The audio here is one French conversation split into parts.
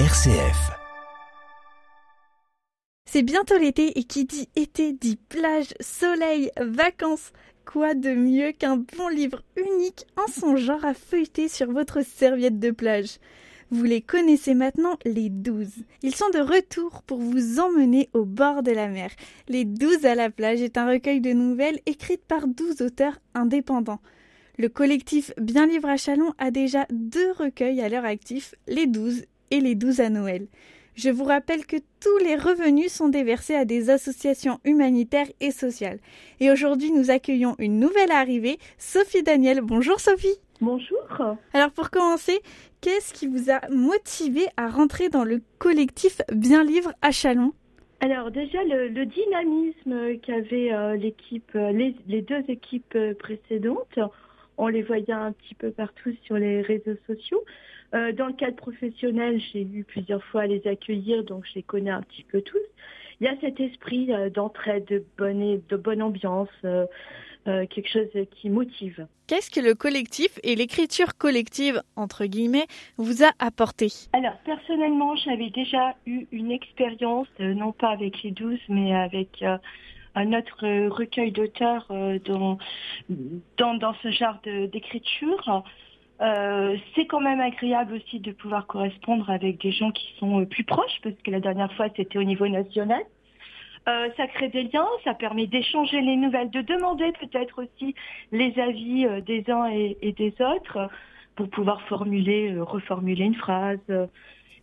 RCF. C'est bientôt l'été et qui dit été dit plage, soleil, vacances. Quoi de mieux qu'un bon livre unique en son genre à feuilleter sur votre serviette de plage? Vous les connaissez maintenant, les douze. Ils sont de retour pour vous emmener au bord de la mer. Les douze à la plage est un recueil de nouvelles écrites par douze auteurs indépendants. Le collectif Bien Livre à Chalon a déjà deux recueils à leur actif, les douze et les douze à Noël. Je vous rappelle que tous les revenus sont déversés à des associations humanitaires et sociales. Et aujourd'hui, nous accueillons une nouvelle arrivée, Sophie Daniel. Bonjour Sophie. Bonjour. Alors pour commencer, qu'est-ce qui vous a motivé à rentrer dans le collectif Bien Livre à Chalon? Alors déjà le, dynamisme qu'avaient euh, l'équipe, euh, les, deux équipes euh, précédentes, on les voyait un petit peu partout sur les réseaux sociaux. Euh, dans le cadre professionnel, j'ai eu plusieurs fois les accueillir, donc je les connais un petit peu tous. Il y a cet esprit euh, d'entraide, de bonne, de bonne ambiance, euh, quelque chose qui motive. Qu'est-ce que le collectif et l'écriture collective, entre guillemets, vous a apporté? Alors, personnellement, j'avais déjà eu une expérience, non pas avec les douze, mais avec un autre recueil d'auteurs dans, dans, dans, ce genre d'écriture. Euh, c'est quand même agréable aussi de pouvoir correspondre avec des gens qui sont euh, plus proches, parce que la dernière fois c'était au niveau national. Euh, ça crée des liens, ça permet d'échanger les nouvelles, de demander peut-être aussi les avis des uns et, des autres pour pouvoir formuler, reformuler une phrase.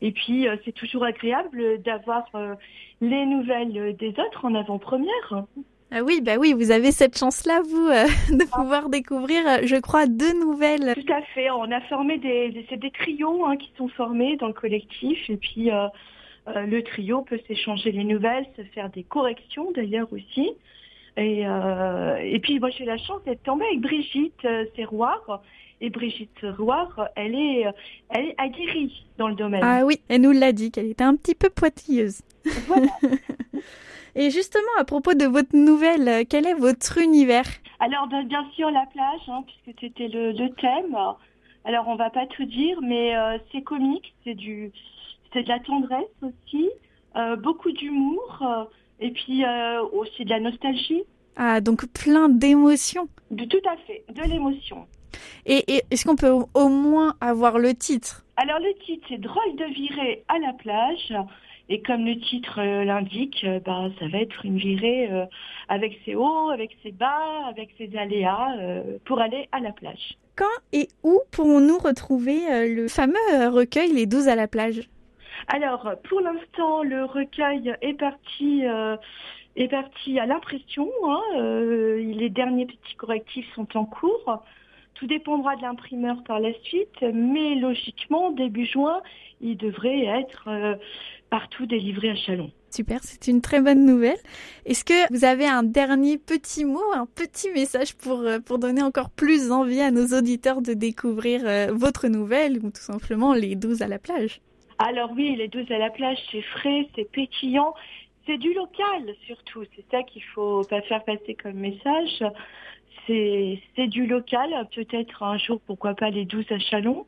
Et puis c'est toujours agréable d'avoir les nouvelles des autres en avant-première. Ah oui, bah oui, vous avez cette chance-là, vous, euh, de pouvoir découvrir, euh, je crois, deux nouvelles. Tout à fait. On a formé des, c'est des trios hein, qui sont formés dans le collectif, et puis euh, le trio peut s'échanger les nouvelles, se faire des corrections d'ailleurs aussi. Et, et puis moi j'ai la chance d'être tombée avec Brigitte Serroir. Et Brigitte Serroir, elle est, elle est aguerrie dans le domaine. Ah oui, elle nous l'a dit qu'elle était un petit peu poitilleuse. Voilà. Et justement, à propos de votre nouvelle, euh, quel est votre univers? Alors, ben, bien sûr, la plage, hein, puisque c'était le, thème. Alors, on va pas tout dire, mais euh, c'est comique, c'est du, c'est de la tendresse aussi, euh, beaucoup d'humour, et puis aussi de la nostalgie. Ah, donc plein d'émotions. Tout à fait, de l'émotion. Et, et est-ce qu'on peut au moins avoir le titre? Alors le titre, c'est Drôle de virée à la plage. Et comme le titre euh, l'indique, euh, bah, ça va être une virée euh, avec ses hauts, avec ses bas, avec ses aléas pour aller à la plage. Quand et où pourrons-nous retrouver le fameux recueil Les 12 à la plage? Alors, pour l'instant, le recueil est parti est parti à l'impression. Hein, les derniers petits correctifs sont en cours. Tout dépendra de l'imprimeur par la suite, mais logiquement, début juin, il devrait être partout délivré à Chalon. Super, c'est une très bonne nouvelle. Est-ce que vous avez un dernier petit mot, un petit message pour, euh, pour donner encore plus envie à nos auditeurs de découvrir euh, votre nouvelle ou tout simplement les 12 à la plage? Alors oui, les 12 à la plage, c'est frais, c'est pétillant, c'est du local surtout. C'est ça qu'il faut pas faire passer comme message. C'est du local, peut-être un jour, pourquoi pas les 12 à Chalon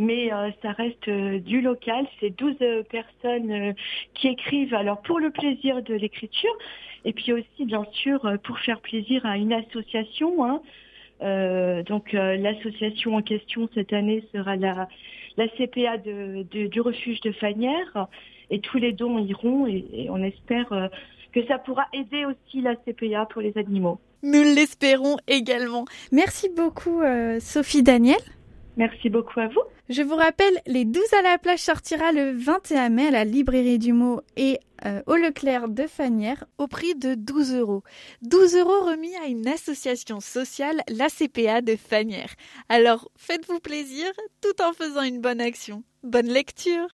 mais euh, ça reste euh, du local. C'est 12 euh, personnes qui écrivent alors pour le plaisir de l'écriture et puis aussi bien sûr pour faire plaisir à une association. Hein. donc l'association en question cette année sera la, CPA du refuge de Fanière et tous les dons iront et, on espère que ça pourra aider aussi la CPA pour les animaux. Nous l'espérons également. Merci beaucoup Sophie Daniel. Merci beaucoup à vous. Je vous rappelle, Les 12 à la plage sortira le 21 mai à la librairie du mot et euh, au Leclerc de Fanière au prix de 12 euros. 12 euros remis à une association sociale, la CPA de Fanière. Alors faites-vous plaisir tout en faisant une bonne action. Bonne lecture